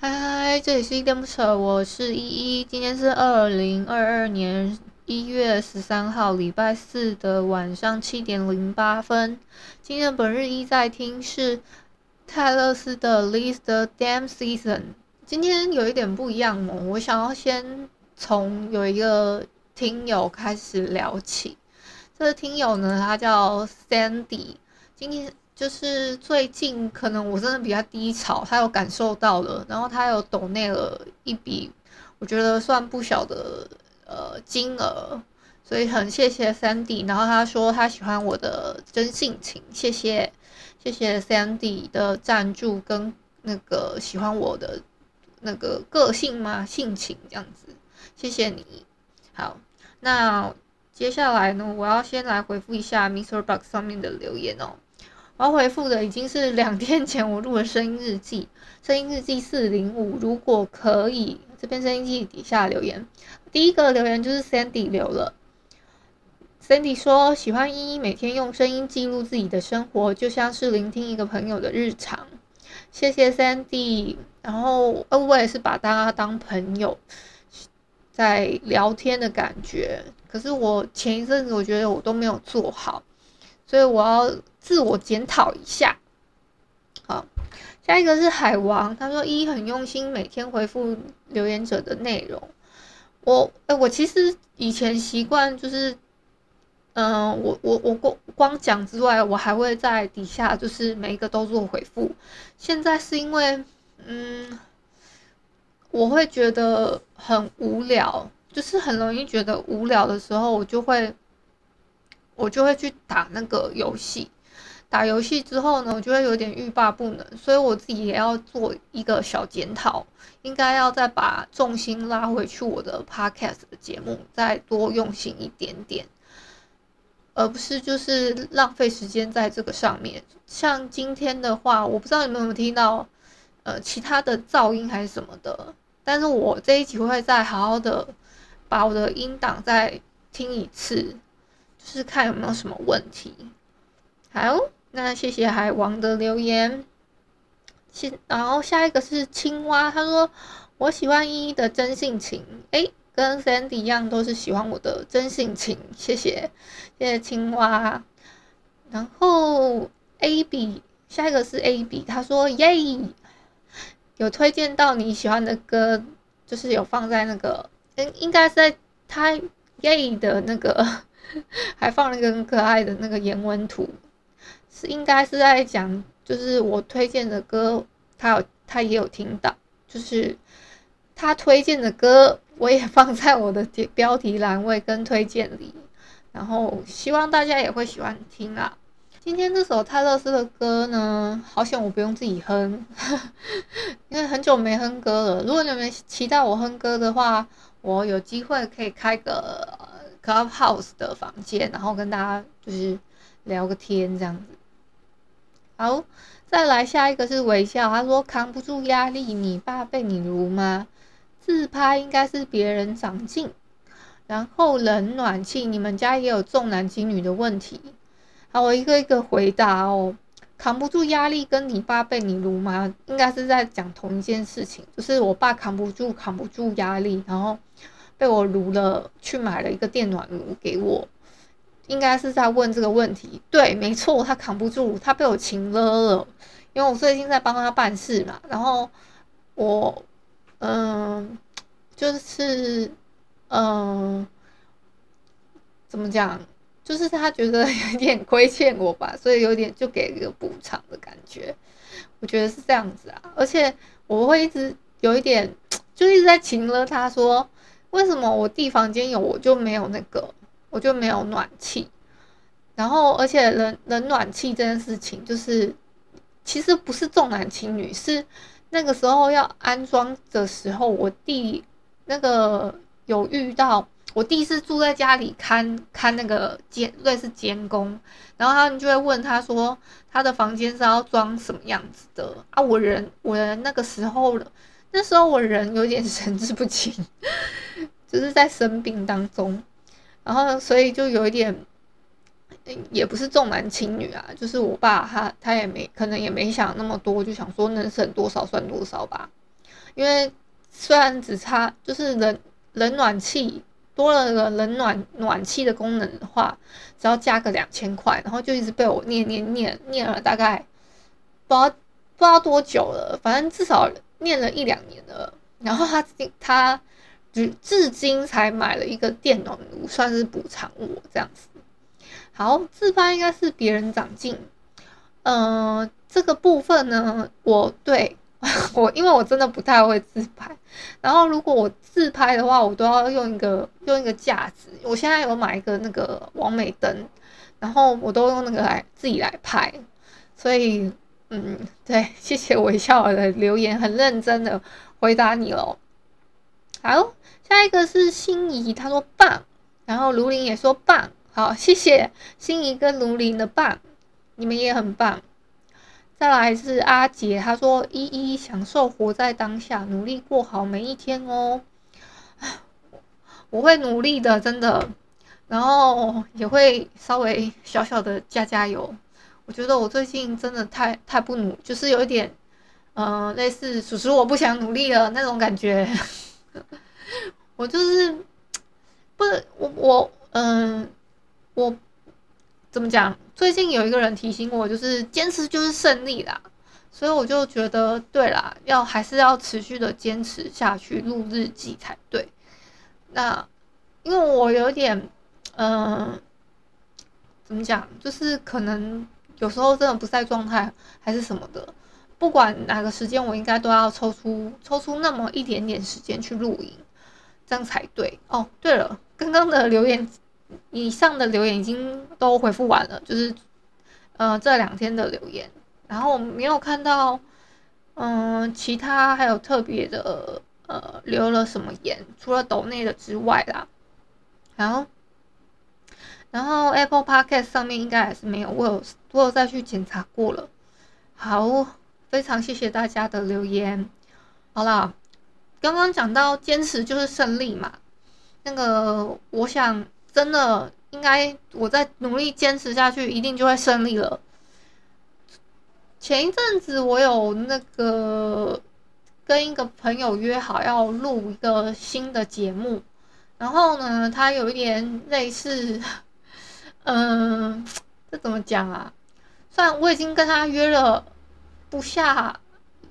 嗨嗨，这里是依依恋不舍，我是依依。今天是二零二二年一月十三号，礼拜四的晚上七点零八分。今天本日一在听是泰勒斯的《List the Damn Season》。今天有一点不一样哦，我想要先从有一个听友开始聊起。这个听友呢，他叫 Sandy，今天。就是最近可能我真的比较低潮，他有感受到了，然后他有抖内了一笔，我觉得算不小的呃金额，所以很谢谢 Sandy。然后他说他喜欢我的真性情，谢谢谢谢 Sandy 的赞助跟那个喜欢我的那个个性嘛，性情这样子，谢谢你。好，那接下来呢，我要先来回复一下 Mr. Box 上面的留言哦。我要回复的已经是两天前我录的声音日记，声音日记四零五。如果可以，这边声音记底下留言，第一个留言就是 Sandy 留了。Sandy 说喜欢依依每天用声音记录自己的生活，就像是聆听一个朋友的日常。谢谢 Sandy。然后呃，我也是把大家当朋友在聊天的感觉。可是我前一阵子我觉得我都没有做好，所以我要。自我检讨一下，好，下一个是海王，他说一很用心，每天回复留言者的内容。我，哎、我其实以前习惯就是，嗯、我我我光光讲之外，我还会在底下就是每一个都做回复。现在是因为，嗯，我会觉得很无聊，就是很容易觉得无聊的时候，我就会，我就会去打那个游戏。打游戏之后呢，我就会有点欲罢不能，所以我自己也要做一个小检讨，应该要再把重心拉回去我的 podcast 的节目，再多用心一点点，而不是就是浪费时间在这个上面。像今天的话，我不知道你们有没有听到，呃，其他的噪音还是什么的，但是我这一集会再好好的把我的音档再听一次，就是看有没有什么问题。好。那谢谢海王的留言，然后下一个是青蛙，他说我喜欢依依的真性情，诶，跟 Sandy 一样都是喜欢我的真性情，谢谢谢谢青蛙，然后 AB 下一个是 AB，他说耶，有推荐到你喜欢的歌，就是有放在那个，应应该是在他耶的那个，还放了一个很可爱的那个颜文图。是应该是在讲，就是我推荐的歌，他有他也有听到，就是他推荐的歌，我也放在我的标题栏位跟推荐里，然后希望大家也会喜欢听啊。今天这首泰勒斯的歌呢，好险我不用自己哼，因为很久没哼歌了。如果你们期待我哼歌的话，我有机会可以开个 Clubhouse 的房间，然后跟大家就是聊个天这样子。好，再来下一个是微笑。他说扛不住压力，你爸被你辱吗？自拍应该是别人长进，然后冷暖气，你们家也有重男轻女的问题。好，我一个一个回答哦。扛不住压力跟你爸被你辱吗？应该是在讲同一件事情，就是我爸扛不住扛不住压力，然后被我辱了，去买了一个电暖炉给我。应该是在问这个问题，对，没错，他扛不住，他被我情勒了，因为我最近在帮他办事嘛，然后我，嗯，就是，嗯，怎么讲，就是他觉得有点亏欠我吧，所以有点就给一个补偿的感觉，我觉得是这样子啊，而且我会一直有一点 就一直在情了他说，为什么我弟房间有我就没有那个，我就没有暖气。然后而且冷冷暖气这件事情，就是其实不是重男轻女，是那个时候要安装的时候，我弟那个有遇到。我弟是住在家里看看那个监类似监工，然后他们就会问他说，他的房间是要装什么样子的啊？我人我人那个时候那时候我人有点 神志不清，就是在生病当中，然后所以就有一点，也不是重男轻女啊，就是我爸他他也没可能也没想那么多，就想说能省多少算多少吧，因为虽然只差就是冷冷暖气。多了个冷暖暖气的功能的话，只要加个两千块，然后就一直被我念念念念了大概不知道不知道多久了，反正至少念了一两年了。然后他他至至今才买了一个电暖炉，算是补偿我这样子。好，自拍应该是别人长进，嗯、这个部分呢，我对。我因为我真的不太会自拍，然后如果我自拍的话，我都要用一个用一个架子。我现在有买一个那个网美灯，然后我都用那个来自己来拍。所以，嗯，对，谢谢微笑的留言，很认真的回答你喽。好，下一个是心仪，他说棒，然后卢林也说棒，好，谢谢心仪跟卢林的棒，你们也很棒。再来是阿杰，他说：“依依享受活在当下，努力过好每一天哦。”我会努力的，真的。然后也会稍微小小的加加油。我觉得我最近真的太太不努，就是有一点，嗯、类似叔叔我不想努力了那种感觉。我就是不，我我嗯，我。怎么讲？最近有一个人提醒我，就是坚持就是胜利啦，所以我就觉得对啦，要还是要持续的坚持下去，录日记才对。那因为我有点，嗯、怎么讲？就是可能有时候真的不在状态，还是什么的，不管哪个时间，我应该都要抽出抽出那么一点点时间去录音，这样才对。哦，对了，刚刚的留言。以上的留言已经都回复完了，就是呃这两天的留言，然后我没有看到嗯、其他还有特别的呃留了什么言，除了抖内的之外啦，然后然后 Apple Podcast 上面应该还是没有，我有我有再去检查过了。好，非常谢谢大家的留言。好啦，刚刚讲到坚持就是胜利嘛，那个我想。真的应该，我再努力坚持下去，一定就会胜利了。前一阵子我有那个跟一个朋友约好要录一个新的节目，然后呢，他有一点类似，嗯、这怎么讲啊？虽然我已经跟他约了不下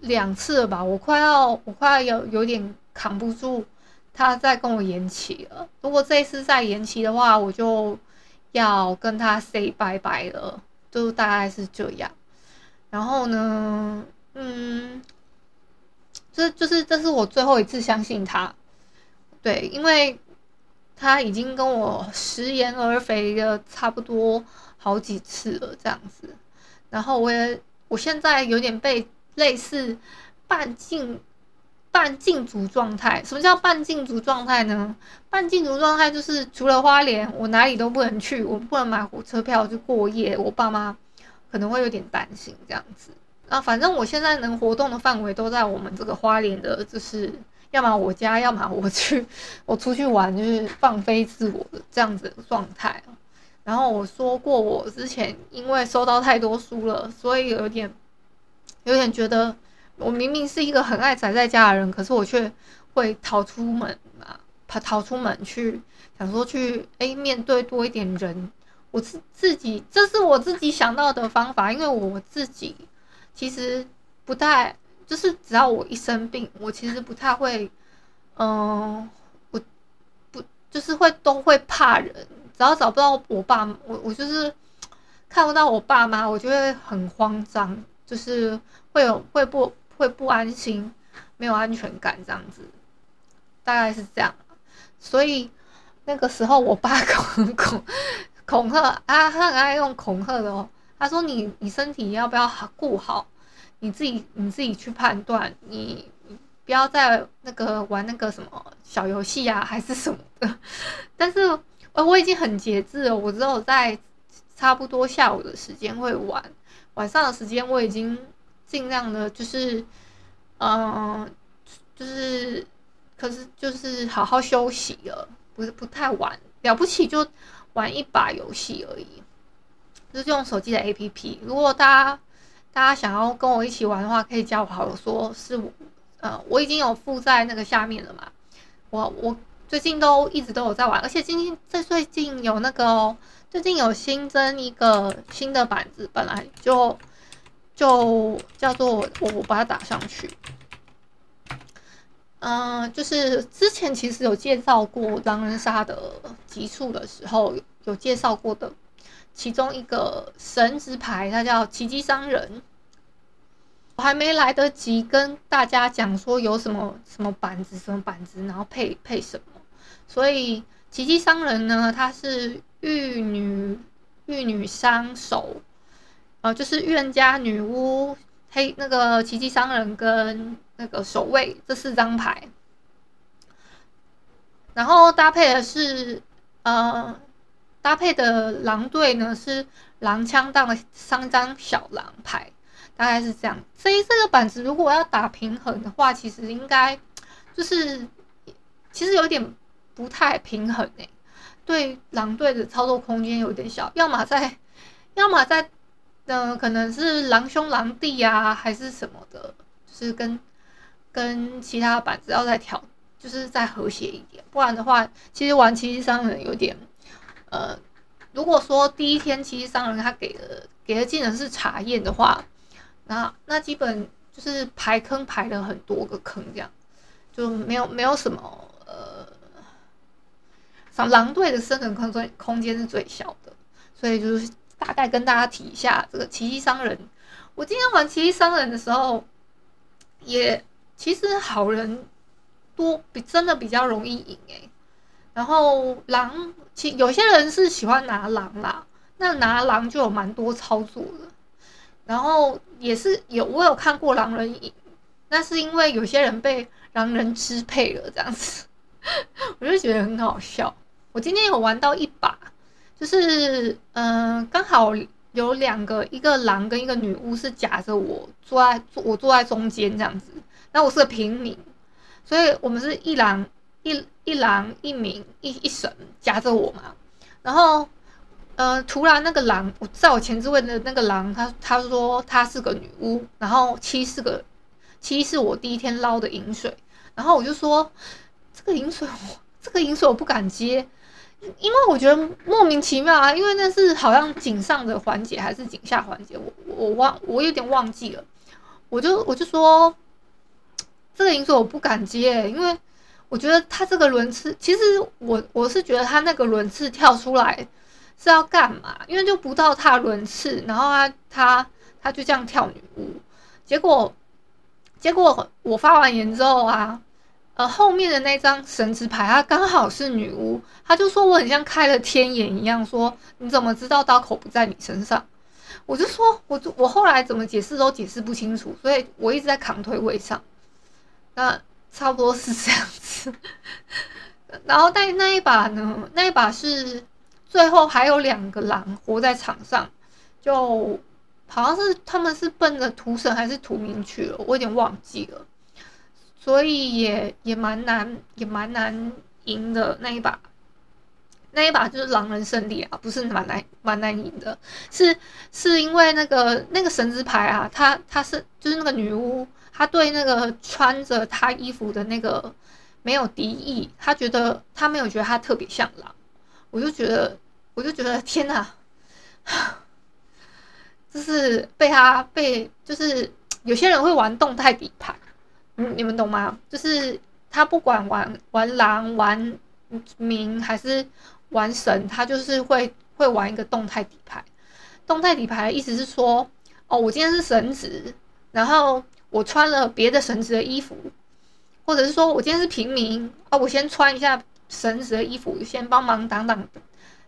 两次了吧，我快要我快要有有点扛不住。他再跟我延期了。如果这一次再延期的话，我就要跟他 say 拜拜了，就大概是这样。然后呢，嗯，这就是这是我最后一次相信他，对，因为他已经跟我食言而肥了差不多好几次了，这样子。然后我也，我现在有点被类似半禁。半禁足状态，什么叫半禁足状态呢？半禁足状态就是除了花莲，我哪里都不能去，我不能买火车票就过夜，我爸妈可能会有点担心这样子。啊，反正我现在能活动的范围都在我们这个花莲的，就是要么我家，要么我去，我出去玩，就是放飞自我的这样子的状态。然后我说过，我之前因为收到太多书了，所以有点有点觉得。我明明是一个很爱宅在家的人，可是我却会逃出门啊，跑逃出门去，想说去诶、欸、面对多一点人。我自自己，这是我自己想到的方法，因为我自己其实不太，就是只要我一生病，我其实不太会，嗯、我不就是会都会怕人，只要找不到我爸，我我就是看不到我爸妈，我就会很慌张，就是会有会不。会不安心，没有安全感这样子，大概是这样。所以那个时候，我爸 恐恐恐吓啊，他很爱用恐吓的哦。他说你：“你你身体要不要顾好？你自己你自己去判断。你不要再那个玩那个什么小游戏啊，还是什么的。”但是呃，我已经很节制了，我只有在差不多下午的时间会玩，晚上的时间我已经尽量的，就是嗯、就是可是就是好好休息了，不是不太玩，了不起就玩一把游戏而已。就是用手机的 APP，如果大家大家想要跟我一起玩的话，可以加我好友，说是我，呃，我已经有附在那个下面了嘛。我我最近都一直都有在玩，而且今天在最近有那个哦，最近有新增一个新的板子，本来就就叫做我我把它打上去。嗯、就是之前其实有介绍过狼人杀的集数的时候，有介绍过的。其中一个神职牌，它叫奇迹商人。我还没来得及跟大家讲说有什么什么板子，什么板子，然后配配什么。所以奇迹商人呢，他是玉女玉女商手，呃，就是预言家、女巫、黑那个奇迹商人跟那个守卫这四张牌，然后搭配的是呃。搭配的狼队呢是狼枪荡的三张小狼牌，大概是这样。所以这个板子如果要打平衡的话，其实应该就是其实有点不太平衡诶。对狼队的操作空间有点小，要么在，要么在，嗯、呃，可能是狼兄狼弟啊，还是什么的，就是跟跟其他板子要再调，就是再和谐一点。不然的话，其实玩奇迹商人有点。呃，如果说第一天奇迹商人他给的给的技能是查验的话，那那基本就是排坑排了很多个坑，这样就没有没有什么呃，狼队的生存空间空间是最小的，所以就是大概跟大家提一下这个奇迹商人。我今天玩奇迹商人的时候，也其实好人多，比真的比较容易赢诶。然后狼，其有些人是喜欢拿狼啦，那拿狼就有蛮多操作的。然后也是有我有看过狼人赢，那是因为有些人被狼人支配了这样子，我就觉得很好笑。我今天有玩到一把，就是嗯、刚好有两个，一个狼跟一个女巫是夹着我坐在坐我坐在中间这样子，那我是个平民，所以我们是一狼。一一狼一民一一神夹着我嘛，然后，呃，突然那个狼，我在我前置位的那个狼，他他说他是个女巫，然后七是个七是我第一天捞的银水，然后我就说这个银水我这个银水我不敢接，因为我觉得莫名其妙啊，因为那是好像井上的环节还是井下环节，我我忘我有点忘记了，我就我就说这个银水我不敢接，因为。我觉得他这个轮次，其实我我是觉得他那个轮次跳出来是要干嘛？因为就不到他轮次，然后他他他就这样跳女巫，结果结果我发完言之后啊，呃后面的那张神职牌他刚好是女巫，他就说我很像开了天眼一样，说你怎么知道刀口不在你身上？我就说我我后来怎么解释都解释不清楚，所以我一直在扛推位上，那。差不多是这样子，然后但那一把呢？那一把是最后还有两个狼活在场上，就好像是他们是奔着屠神还是屠民去了，我有点忘记了，所以也也蛮难，也蛮难赢的那一把。那一把就是狼人胜利啊，不是蛮难蛮难赢的，是是因为那个那个神之牌啊，他他是就是那个女巫。他对那个穿着他衣服的那个没有敌意，他觉得他没有觉得他特别像狼，我就觉得我就觉得天哪，就是被他被就是有些人会玩动态底牌，嗯，你们懂吗？就是他不管玩玩狼玩民还是玩神，他就是会会玩一个动态底牌。动态底牌的意思是说，哦，我今天是神职，然后。我穿了别的神职的衣服，或者是说我今天是平民啊，我先穿一下神职的衣服，先帮忙挡挡，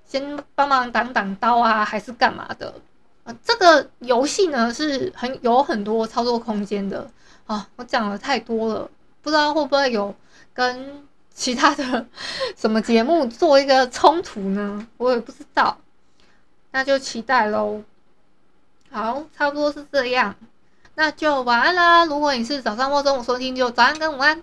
先帮忙挡挡刀啊，还是干嘛的？啊，这个游戏呢是很有很多操作空间的啊。我讲的太多了，不知道会不会有跟其他的 什么节目做一个冲突呢？我也不知道，那就期待喽。好，差不多是这样，那就晚安啦。如果你是早上或中午收听，就早安跟午安。